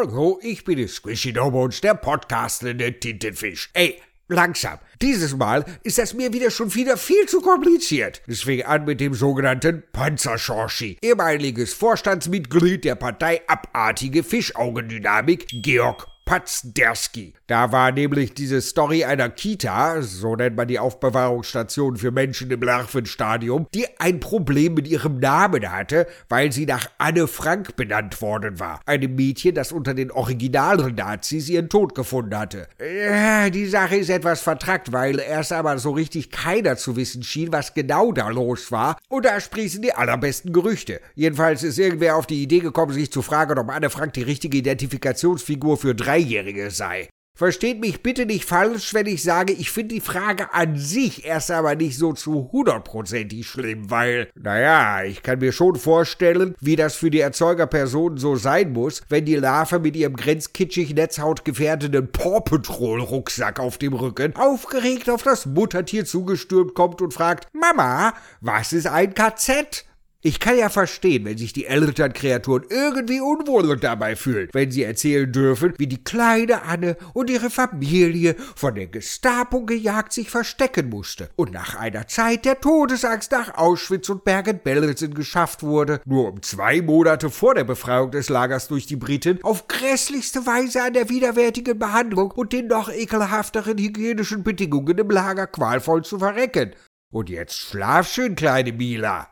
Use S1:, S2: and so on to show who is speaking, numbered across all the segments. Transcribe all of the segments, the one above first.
S1: Hallo, ich bin der Squishy Dobones, der podcastende Tintenfisch. Ey, langsam. Dieses Mal ist das mir wieder schon wieder viel zu kompliziert. Es fing an mit dem sogenannten Panzerschorschi, ehemaliges Vorstandsmitglied der Partei Abartige Fischaugendynamik, Georg Pazderski. Da war nämlich diese Story einer Kita, so nennt man die Aufbewahrungsstation für Menschen im Larvenstadium, die ein Problem mit ihrem Namen hatte, weil sie nach Anne Frank benannt worden war. Einem Mädchen, das unter den originalen Nazis ihren Tod gefunden hatte. Ja, die Sache ist etwas vertrackt, weil erst aber so richtig keiner zu wissen schien, was genau da los war. Und da sprießen die allerbesten Gerüchte. Jedenfalls ist irgendwer auf die Idee gekommen, sich zu fragen, ob Anne Frank die richtige Identifikationsfigur für drei Dreijährige sei. Versteht mich bitte nicht falsch, wenn ich sage, ich finde die Frage an sich erst aber nicht so zu hundertprozentig schlimm, weil, naja, ich kann mir schon vorstellen, wie das für die Erzeugerpersonen so sein muss, wenn die Larve mit ihrem grenzkitschig netzhautgefährdenden Paw Patrol Rucksack auf dem Rücken aufgeregt auf das Muttertier zugestürmt kommt und fragt, Mama, was ist ein KZ? Ich kann ja verstehen, wenn sich die Elternkreaturen irgendwie unwohl dabei fühlen, wenn sie erzählen dürfen, wie die kleine Anne und ihre Familie von der Gestapo gejagt sich verstecken musste und nach einer Zeit der Todesangst nach Auschwitz und Bergen-Belsen geschafft wurde, nur um zwei Monate vor der Befreiung des Lagers durch die Briten auf grässlichste Weise an der widerwärtigen Behandlung und den noch ekelhafteren hygienischen Bedingungen im Lager qualvoll zu verrecken. Und jetzt schlaf schön, kleine Mila.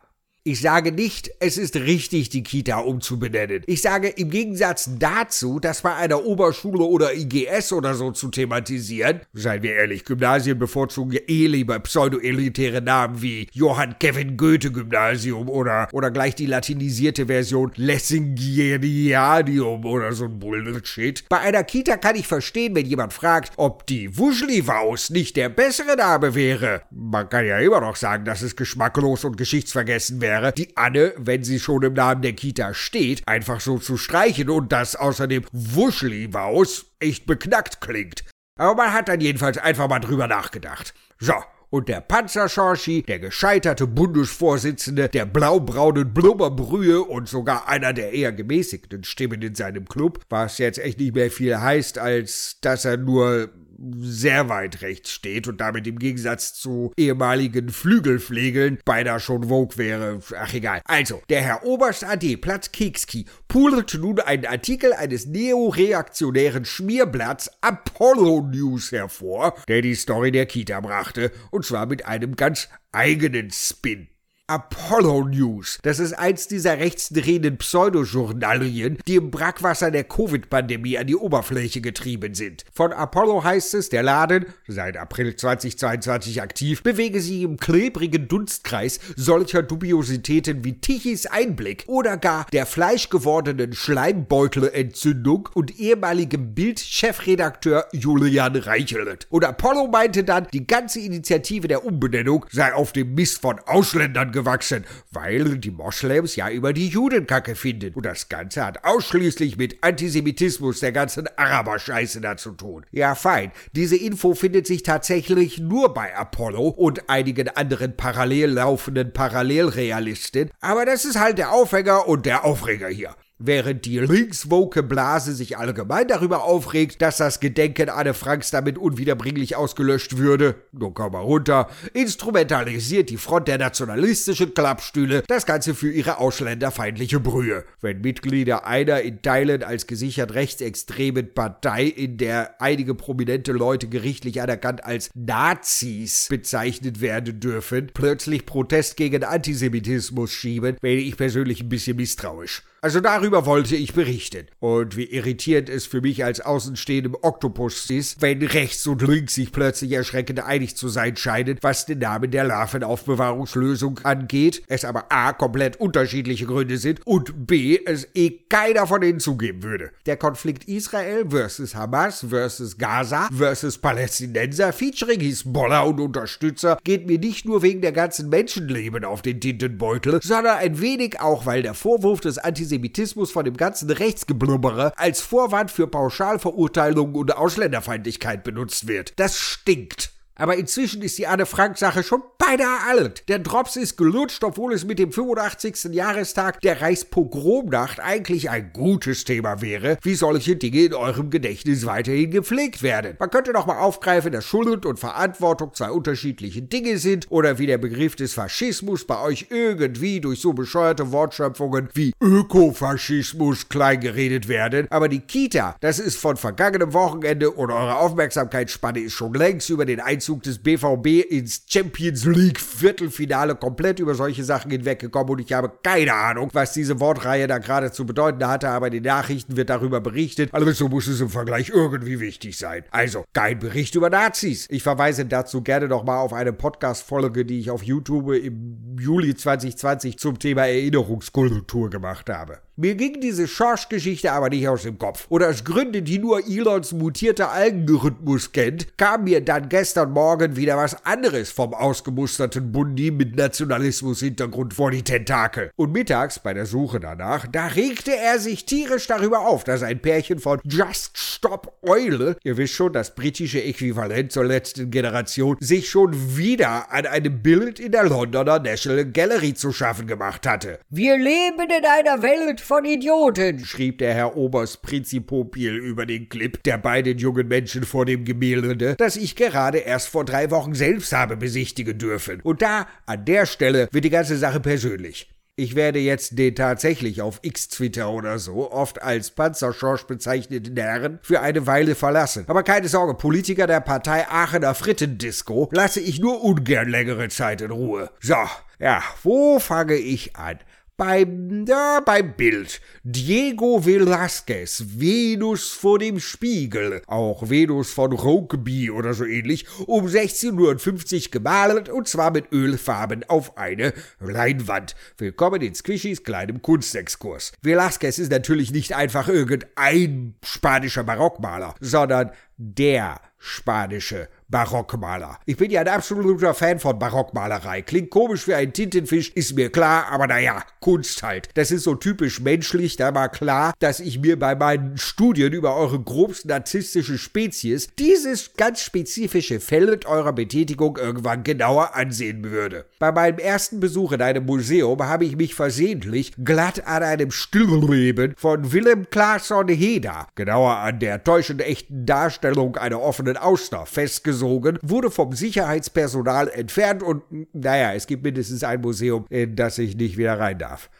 S1: Ich sage nicht, es ist richtig, die Kita umzubenennen. Ich sage im Gegensatz dazu, das bei einer Oberschule oder IGS oder so zu thematisieren, seien wir ehrlich, Gymnasien bevorzugen eh lieber pseudo-elitäre Namen wie Johann Kevin Goethe Gymnasium oder, oder gleich die latinisierte Version Lessingeriadium oder so ein Bullshit. Bei einer Kita kann ich verstehen, wenn jemand fragt, ob die Wuschliwaus nicht der bessere Name wäre. Man kann ja immer noch sagen, dass es geschmacklos und geschichtsvergessen wäre wäre, die Anne, wenn sie schon im Namen der Kita steht, einfach so zu streichen und das außerdem Wuschliwaus echt beknackt klingt. Aber man hat dann jedenfalls einfach mal drüber nachgedacht. So, und der Panzerschorschi, der gescheiterte Bundesvorsitzende der blaubraunen Blubberbrühe und sogar einer der eher gemäßigten Stimmen in seinem Club, was jetzt echt nicht mehr viel heißt, als dass er nur sehr weit rechts steht und damit im Gegensatz zu ehemaligen Flügelflegeln beinahe schon Vogue wäre. Ach egal. Also, der Herr Oberst AD Platz Kekski pudelt nun einen Artikel eines neoreaktionären Schmierblatts Apollo News hervor, der die Story der Kita brachte, und zwar mit einem ganz eigenen Spin. Apollo News. Das ist eins dieser rechtsdrehenden Pseudojournalien, die im Brackwasser der Covid-Pandemie an die Oberfläche getrieben sind. Von Apollo heißt es, der Laden, seit April 2022 aktiv, bewege sich im klebrigen Dunstkreis solcher Dubiositäten wie Tichys Einblick oder gar der fleischgewordenen Schleimbeutelentzündung und ehemaligem Bild-Chefredakteur Julian Reichelt. Und Apollo meinte dann, die ganze Initiative der Umbenennung sei auf dem Mist von Ausländern gewachsen, weil die Moslems ja über die Judenkacke finden. Und das Ganze hat ausschließlich mit Antisemitismus der ganzen Araberscheiße da zu tun. Ja, fein. Diese Info findet sich tatsächlich nur bei Apollo und einigen anderen parallel laufenden Parallelrealisten. Aber das ist halt der Aufhänger und der Aufreger hier. Während die linkswoke Blase sich allgemein darüber aufregt, dass das Gedenken Anne Franks damit unwiederbringlich ausgelöscht würde, nun komm mal runter, instrumentalisiert die Front der nationalistischen Klappstühle das Ganze für ihre ausländerfeindliche Brühe. Wenn Mitglieder einer in Teilen als gesichert rechtsextremen Partei, in der einige prominente Leute gerichtlich anerkannt als Nazis bezeichnet werden dürfen, plötzlich Protest gegen Antisemitismus schieben, wäre ich persönlich ein bisschen misstrauisch. Also darüber wollte ich berichten. Und wie irritierend es für mich als außenstehendem Oktopus ist, wenn rechts und links sich plötzlich erschreckend einig zu sein scheinen, was den Namen der Larvenaufbewahrungslösung angeht, es aber a. komplett unterschiedliche Gründe sind und b. es eh keiner von ihnen zugeben würde. Der Konflikt Israel versus Hamas versus Gaza versus Palästinenser featuring Hisbollah und Unterstützer geht mir nicht nur wegen der ganzen Menschenleben auf den Tintenbeutel, sondern ein wenig auch, weil der Vorwurf des Antisemitismus Antisemitismus von dem ganzen Rechtsgeblubbere als Vorwand für Pauschalverurteilung und Ausländerfeindlichkeit benutzt wird. Das stinkt. Aber inzwischen ist die Anne-Frank-Sache schon beinahe alt. Der Drops ist gelutscht, obwohl es mit dem 85. Jahrestag der Reichspogromnacht eigentlich ein gutes Thema wäre, wie solche Dinge in eurem Gedächtnis weiterhin gepflegt werden. Man könnte noch mal aufgreifen, dass Schuld und Verantwortung zwei unterschiedliche Dinge sind oder wie der Begriff des Faschismus bei euch irgendwie durch so bescheuerte Wortschöpfungen wie Ökofaschismus kleingeredet werden. Aber die Kita, das ist von vergangenem Wochenende und eure Aufmerksamkeitsspanne ist schon längst über den Einzug Einzug des BVB ins Champions League Viertelfinale komplett über solche Sachen hinweggekommen und ich habe keine Ahnung, was diese Wortreihe da gerade zu bedeuten hatte, aber in den Nachrichten wird darüber berichtet, also muss es im Vergleich irgendwie wichtig sein. Also, kein Bericht über Nazis. Ich verweise dazu gerne nochmal auf eine Podcast-Folge, die ich auf YouTube im Juli 2020 zum Thema Erinnerungskultur gemacht habe. Mir ging diese Schorsch-Geschichte aber nicht aus dem Kopf. Und aus Gründen, die nur Elons mutierter Algenrhythmus kennt, kam mir dann gestern Morgen wieder was anderes vom ausgemusterten Bundi mit Nationalismus-Hintergrund vor die Tentakel. Und mittags bei der Suche danach, da regte er sich tierisch darüber auf, dass ein Pärchen von Just Stop Eule, ihr wisst schon, das britische Äquivalent zur letzten Generation, sich schon wieder an einem Bild in der Londoner National Gallery zu schaffen gemacht hatte.
S2: Wir leben in einer Welt von Idioten,
S1: schrieb der Herr Oberst Prinzipopil über den Clip der beiden jungen Menschen vor dem Gemälde, das ich gerade erst vor drei Wochen selbst habe besichtigen dürfen. Und da, an der Stelle, wird die ganze Sache persönlich. Ich werde jetzt den tatsächlich auf X-Twitter oder so oft als Panzerschorsch bezeichneten Herren für eine Weile verlassen. Aber keine Sorge, Politiker der Partei Aachener Frittendisco lasse ich nur ungern längere Zeit in Ruhe. So, ja, wo fange ich an? Beim, ja, beim Bild. Diego Velázquez, Venus vor dem Spiegel, auch Venus von Rokeby oder so ähnlich, um 1650 gemalt und zwar mit Ölfarben auf eine Leinwand. Willkommen in Squishys kleinem Kunstexkurs. Velázquez ist natürlich nicht einfach irgendein spanischer Barockmaler, sondern der spanische Barockmaler. Ich bin ja ein absoluter Fan von Barockmalerei. Klingt komisch wie ein Tintenfisch, ist mir klar, aber naja, Kunst halt. Das ist so typisch menschlich, da war klar, dass ich mir bei meinen Studien über eure grobst narzisstische Spezies dieses ganz spezifische Feld eurer Betätigung irgendwann genauer ansehen würde. Bei meinem ersten Besuch in einem Museum habe ich mich versehentlich glatt an einem Stillleben von Willem Claesson Heder, genauer an der täuschend echten Darstellung einer offenen Auster, festgesetzt gesogen, wurde vom Sicherheitspersonal entfernt und naja, es gibt mindestens ein Museum, in das ich nicht wieder rein darf.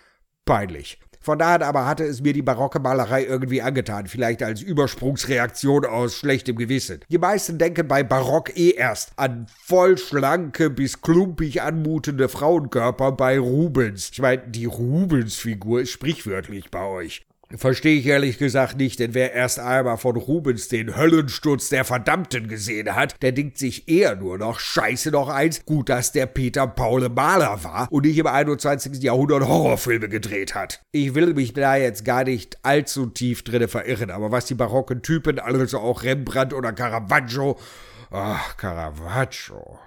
S1: Peinlich. Von daher aber hatte es mir die barocke Malerei irgendwie angetan, vielleicht als Übersprungsreaktion aus schlechtem Gewissen. Die meisten denken bei Barock eh erst an voll schlanke bis klumpig anmutende Frauenkörper bei Rubens. Ich meine, die Rubens-Figur ist sprichwörtlich bei euch. Verstehe ich ehrlich gesagt nicht, denn wer erst einmal von Rubens den Höllensturz der Verdammten gesehen hat, der denkt sich eher nur noch, scheiße noch eins, gut, dass der Peter Paul Maler war und nicht im 21. Jahrhundert Horrorfilme gedreht hat. Ich will mich da jetzt gar nicht allzu tief drinne verirren, aber was die barocken Typen, also auch Rembrandt oder Caravaggio, Ach, Caravaggio.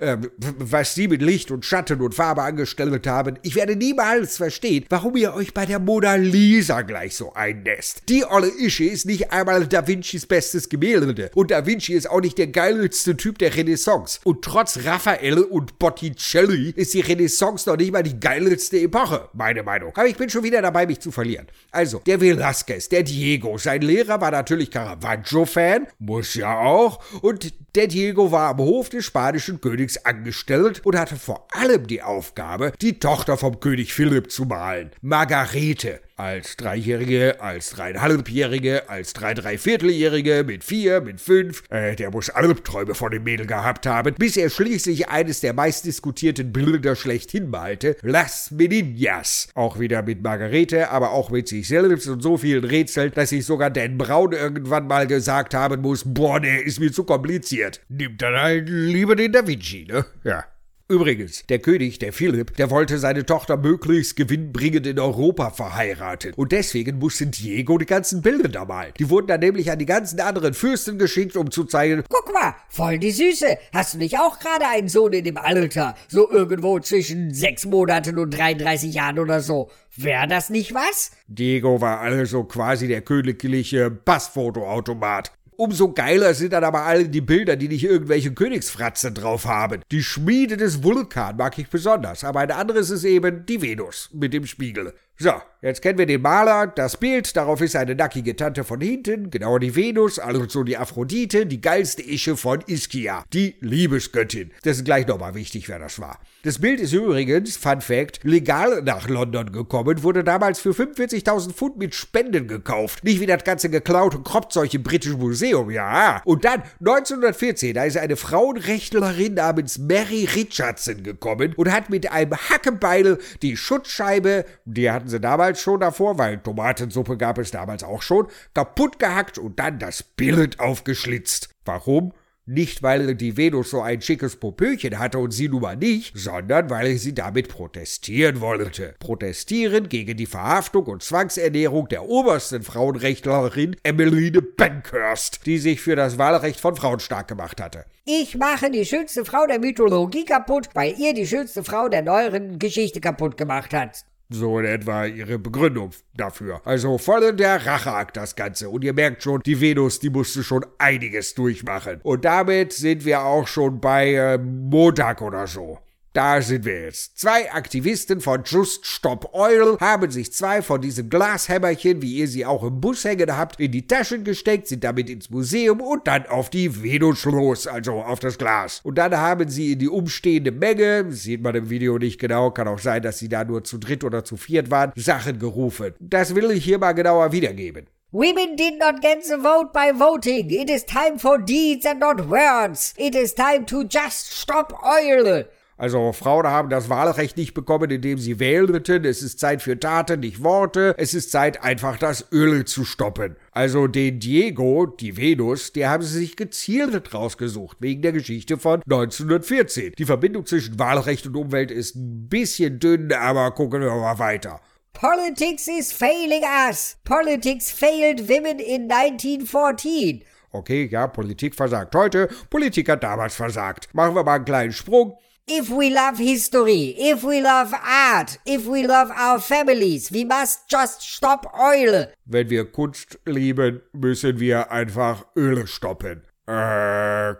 S1: Äh, äh, was Sie mit Licht und Schatten und Farbe angestellt haben, ich werde niemals verstehen, warum ihr euch bei der Mona Lisa gleich so einnässt. Die olle Ische ist nicht einmal Da Vincis bestes Gemälde. Und Da Vinci ist auch nicht der geilste Typ der Renaissance. Und trotz Raphael und Botticelli ist die Renaissance noch nicht mal die geilste Epoche, meine Meinung. Aber ich bin schon wieder dabei, mich zu verlieren. Also, der Velasquez, der Diego, sein Lehrer war natürlich Caravaggio-Fan, muss ja auch und der Diego war am Hof des spanischen Königs angestellt und hatte vor allem die Aufgabe, die Tochter vom König Philipp zu malen, Margarete. Als Dreijährige, als Dreieinhalbjährige, als Drei Dreivierteljährige, mit vier, mit fünf. Äh, der muss Albträume von dem Mädel gehabt haben, bis er schließlich eines der meistdiskutierten Bilder schlechthin malte, Las Meninas. Auch wieder mit Margarete, aber auch mit sich selbst und so vielen Rätseln, dass ich sogar Dan Braun irgendwann mal gesagt haben muss, boah, der ist mir zu kompliziert. Nimmt dann halt lieber den Da Vinci, ne? Ja. Übrigens, der König, der Philipp, der wollte seine Tochter möglichst gewinnbringend in Europa verheiraten. Und deswegen musste Diego die ganzen Bilder da malen. Die wurden dann nämlich an die ganzen anderen Fürsten geschickt, um zu zeigen,
S2: guck mal, voll die Süße. Hast du nicht auch gerade einen Sohn in dem Alter? So irgendwo zwischen sechs Monaten und 33 Jahren oder so. Wäre das nicht was?
S1: Diego war also quasi der königliche Passfotoautomat. Umso geiler sind dann aber alle die Bilder, die nicht irgendwelche Königsfratzen drauf haben. Die Schmiede des Vulkan mag ich besonders, aber ein anderes ist eben die Venus mit dem Spiegel. So, jetzt kennen wir den Maler, das Bild, darauf ist eine nackige Tante von hinten, genau die Venus, also die Aphrodite, die geilste Ische von Ischia, die Liebesgöttin. Das ist gleich nochmal wichtig, wer das war. Das Bild ist übrigens, Fun Fact, legal nach London gekommen, wurde damals für 45.000 Pfund mit Spenden gekauft. Nicht wie das ganze geklaute Kropfzeug im Britischen Museum, ja. Und dann, 1914, da ist eine Frauenrechtlerin namens Mary Richardson gekommen und hat mit einem Hackebeil die Schutzscheibe, die hat hatten sie damals schon davor, weil Tomatensuppe gab es damals auch schon, kaputt gehackt und dann das Bild aufgeschlitzt. Warum? Nicht, weil die Venus so ein schickes Popöchen hatte und sie nun mal nicht, sondern weil sie damit protestieren wollte. Protestieren gegen die Verhaftung und Zwangsernährung der obersten Frauenrechtlerin Emmeline Bankhurst, die sich für das Wahlrecht von Frauen stark gemacht hatte.
S2: Ich mache die schönste Frau der Mythologie kaputt, weil ihr die schönste Frau der neueren Geschichte kaputt gemacht habt.
S1: So in etwa ihre Begründung dafür. Also voll in der Racheakt das Ganze. Und ihr merkt schon, die Venus, die musste schon einiges durchmachen. Und damit sind wir auch schon bei äh, Montag oder so. Da sind wir jetzt. Zwei Aktivisten von Just Stop Oil haben sich zwei von diesen Glashämmerchen, wie ihr sie auch im Bus hängen habt, in die Taschen gesteckt, sind damit ins Museum und dann auf die Venus los, also auf das Glas. Und dann haben sie in die umstehende Menge, sieht man im Video nicht genau, kann auch sein, dass sie da nur zu dritt oder zu viert waren, Sachen gerufen. Das will ich hier mal genauer wiedergeben.
S2: Women did not get the vote by voting. It is time for deeds and not words. It is time to just stop oil.
S1: Also Frauen haben das Wahlrecht nicht bekommen, indem sie wählten. Es ist Zeit für Taten, nicht Worte. Es ist Zeit, einfach das Öl zu stoppen. Also den Diego, die Venus, der haben sie sich gezielt rausgesucht, wegen der Geschichte von 1914. Die Verbindung zwischen Wahlrecht und Umwelt ist ein bisschen dünn, aber gucken wir mal weiter.
S2: Politics is failing us. Politics failed women in 1914.
S1: Okay, ja, Politik versagt heute, Politik hat damals versagt. Machen wir mal einen kleinen Sprung.
S2: If we love history, if we love art, if we love our families, we must just stop oil.
S1: Wenn wir Kunst lieben, müssen wir einfach Öle stoppen. Okay,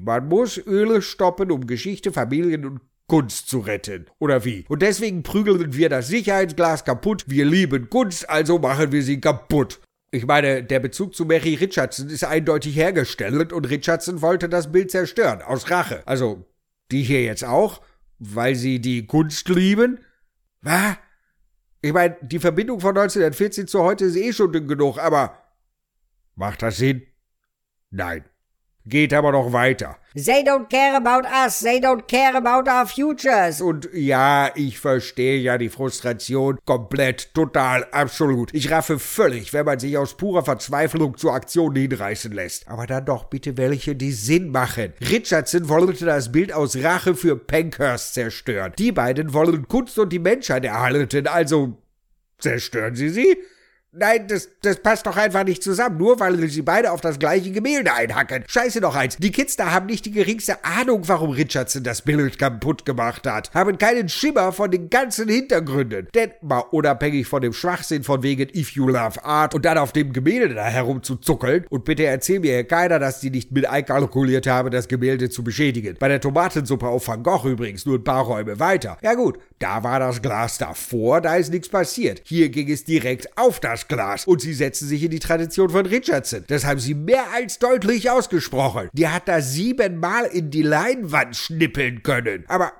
S1: man muss Öle stoppen, um Geschichte, Familien und Kunst zu retten. Oder wie? Und deswegen prügeln wir das Sicherheitsglas kaputt. Wir lieben Kunst, also machen wir sie kaputt. Ich meine, der Bezug zu Mary Richardson ist eindeutig hergestellt und Richardson wollte das Bild zerstören, aus Rache. Also die hier jetzt auch? Weil sie die Kunst lieben? Was? Ich meine, die Verbindung von 1914 zu heute ist eh schon dünn genug, aber macht das Sinn? Nein geht aber noch weiter.
S2: They don't care about us, they don't care about our futures.
S1: Und ja, ich verstehe ja die Frustration komplett, total, absolut. Ich raffe völlig, wenn man sich aus purer Verzweiflung zur Aktion hinreißen lässt. Aber dann doch bitte welche, die Sinn machen. Richardson wollte das Bild aus Rache für Pankhurst zerstören. Die beiden wollen Kunst und die Menschheit erhalten, also zerstören sie sie? Nein, das, das passt doch einfach nicht zusammen, nur weil sie beide auf das gleiche Gemälde einhacken. Scheiße noch eins, die Kids da haben nicht die geringste Ahnung, warum Richardson das Bild kaputt gemacht hat, haben keinen Schimmer von den ganzen Hintergründen. Denn mal unabhängig von dem Schwachsinn von wegen If You Love Art und dann auf dem Gemälde da herumzuzuckeln, und bitte erzähl mir keiner, dass die nicht mit einkalkuliert haben, das Gemälde zu beschädigen. Bei der Tomatensuppe auf Van Gogh übrigens nur ein paar Räume weiter. Ja gut, da war das Glas davor, da ist nichts passiert. Hier ging es direkt auf das Glas. Und sie setzen sich in die Tradition von Richardson. Das haben sie mehr als deutlich ausgesprochen. Die hat da siebenmal in die Leinwand schnippeln können. Aber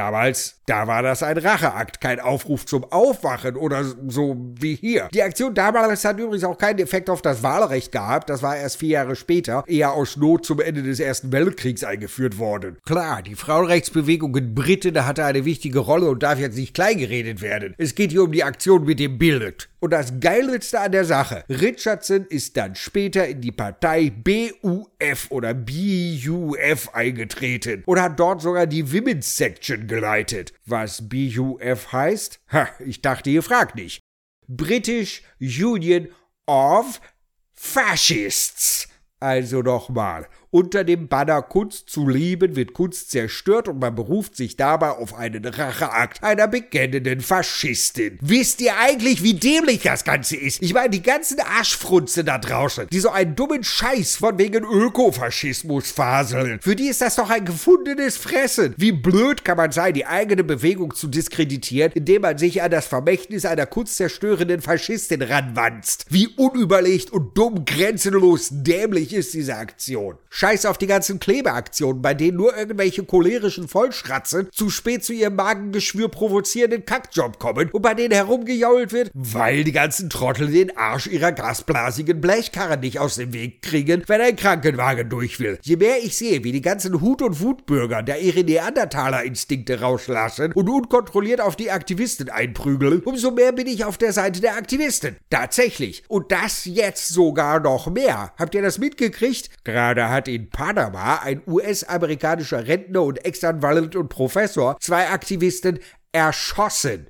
S1: Damals, da war das ein Racheakt, kein Aufruf zum Aufwachen oder so wie hier. Die Aktion damals hat übrigens auch keinen Effekt auf das Wahlrecht gehabt, das war erst vier Jahre später, eher aus Not zum Ende des Ersten Weltkriegs eingeführt worden. Klar, die Frauenrechtsbewegung in Briten hatte eine wichtige Rolle und darf jetzt nicht kleingeredet werden. Es geht hier um die Aktion mit dem Bild. Und das Geilste an der Sache, Richardson ist dann später in die Partei BUF oder BUF eingetreten und hat dort sogar die Women's Section geleitet. Was BUF heißt? Ha, ich dachte, ihr fragt nicht. British Union of Fascists. Also nochmal. Unter dem Banner Kunst zu lieben wird Kunst zerstört und man beruft sich dabei auf einen Racheakt einer bekennenden Faschistin. Wisst ihr eigentlich, wie dämlich das Ganze ist? Ich meine, die ganzen Arschfrunze da draußen, die so einen dummen Scheiß von wegen Ökofaschismus faseln, für die ist das doch ein gefundenes Fressen. Wie blöd kann man sein, die eigene Bewegung zu diskreditieren, indem man sich an das Vermächtnis einer kunstzerstörenden Faschistin ranwanzt. Wie unüberlegt und dumm, grenzenlos dämlich ist diese Aktion. Scheiß auf die ganzen Klebeaktionen, bei denen nur irgendwelche cholerischen Vollschratzen zu spät zu ihrem Magengeschwür provozierenden Kackjob kommen und bei denen herumgejault wird, weil die ganzen Trottel den Arsch ihrer gasblasigen Blechkarren nicht aus dem Weg kriegen, wenn ein Krankenwagen durch will. Je mehr ich sehe, wie die ganzen Hut- und Wutbürger da ihre Neandertaler-Instinkte rauslassen und unkontrolliert auf die Aktivisten einprügeln, umso mehr bin ich auf der Seite der Aktivisten. Tatsächlich. Und das jetzt sogar noch mehr. Habt ihr das mitgekriegt? Gerade hat in Panama ein US-amerikanischer Rentner und Ex-Anwalt und Professor zwei Aktivisten erschossen.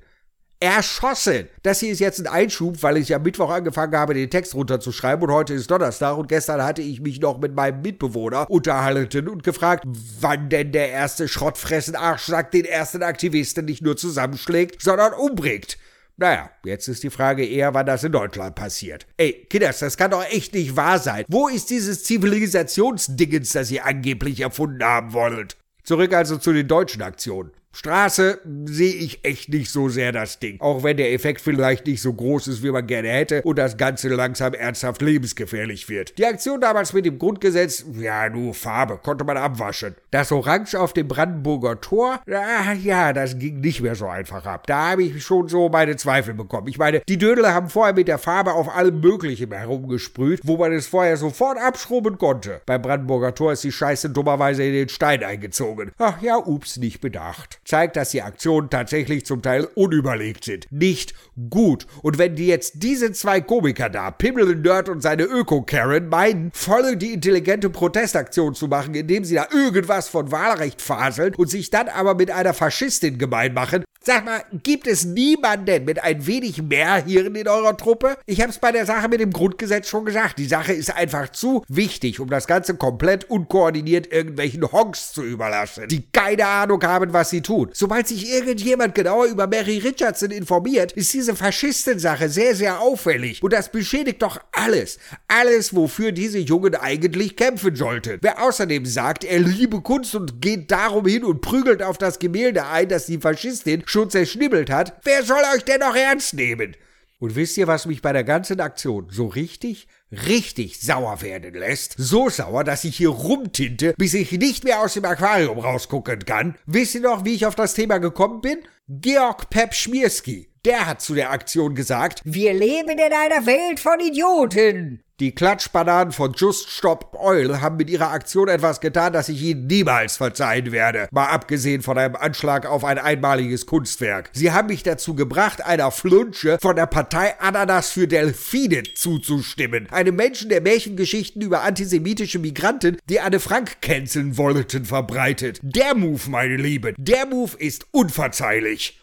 S1: Erschossen! Das hier ist jetzt ein Einschub, weil ich am Mittwoch angefangen habe, den Text runterzuschreiben und heute ist Donnerstag und gestern hatte ich mich noch mit meinem Mitbewohner unterhalten und gefragt, wann denn der erste schrottfressen Arschsack den ersten Aktivisten nicht nur zusammenschlägt, sondern umbringt. Naja, jetzt ist die Frage eher, wann das in Deutschland passiert. Ey, Kinders, das kann doch echt nicht wahr sein. Wo ist dieses Zivilisationsdingens, das ihr angeblich erfunden haben wollt? Zurück also zu den deutschen Aktionen. Straße sehe ich echt nicht so sehr das Ding. Auch wenn der Effekt vielleicht nicht so groß ist, wie man gerne hätte und das Ganze langsam ernsthaft lebensgefährlich wird. Die Aktion damals mit dem Grundgesetz, ja, nur Farbe, konnte man abwaschen. Das Orange auf dem Brandenburger Tor, ah, ja, das ging nicht mehr so einfach ab. Da habe ich schon so meine Zweifel bekommen. Ich meine, die Dödel haben vorher mit der Farbe auf allem Möglichen herumgesprüht, wo man es vorher sofort abschrubben konnte. Beim Brandenburger Tor ist die Scheiße dummerweise in den Stein eingezogen. Ach ja, ups, nicht bedacht zeigt, dass die Aktionen tatsächlich zum Teil unüberlegt sind. Nicht gut. Und wenn die jetzt diese zwei Komiker da, Pimmel Nerd und seine Öko-Karen, meinen, voll die intelligente Protestaktion zu machen, indem sie da irgendwas von Wahlrecht faseln und sich dann aber mit einer Faschistin gemein machen, Sag mal, gibt es niemanden mit ein wenig mehr Hirn in eurer Truppe? Ich hab's bei der Sache mit dem Grundgesetz schon gesagt. Die Sache ist einfach zu wichtig, um das Ganze komplett unkoordiniert irgendwelchen Honks zu überlassen, die keine Ahnung haben, was sie tun. Sobald sich irgendjemand genauer über Mary Richardson informiert, ist diese Faschistensache sehr, sehr auffällig. Und das beschädigt doch alles. Alles, wofür diese Jungen eigentlich kämpfen sollten. Wer außerdem sagt, er liebe Kunst und geht darum hin und prügelt auf das Gemälde ein, dass die Faschistin schon zerschnibbelt hat, wer soll euch denn noch ernst nehmen? Und wisst ihr, was mich bei der ganzen Aktion so richtig, richtig sauer werden lässt? So sauer, dass ich hier rumtinte, bis ich nicht mehr aus dem Aquarium rausgucken kann. Wisst ihr noch, wie ich auf das Thema gekommen bin? Georg Pep Schmierski. Der hat zu der Aktion gesagt,
S2: wir leben in einer Welt von Idioten.
S1: Die Klatschbananen von Just Stop Oil haben mit ihrer Aktion etwas getan, das ich ihnen niemals verzeihen werde. Mal abgesehen von einem Anschlag auf ein einmaliges Kunstwerk. Sie haben mich dazu gebracht, einer Flunsche von der Partei Ananas für Delfine zuzustimmen. Einem Menschen, der Märchengeschichten über antisemitische Migranten, die Anne Frank canceln wollten, verbreitet. Der Move, meine Lieben, der Move ist unverzeihlich.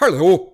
S1: Hallo?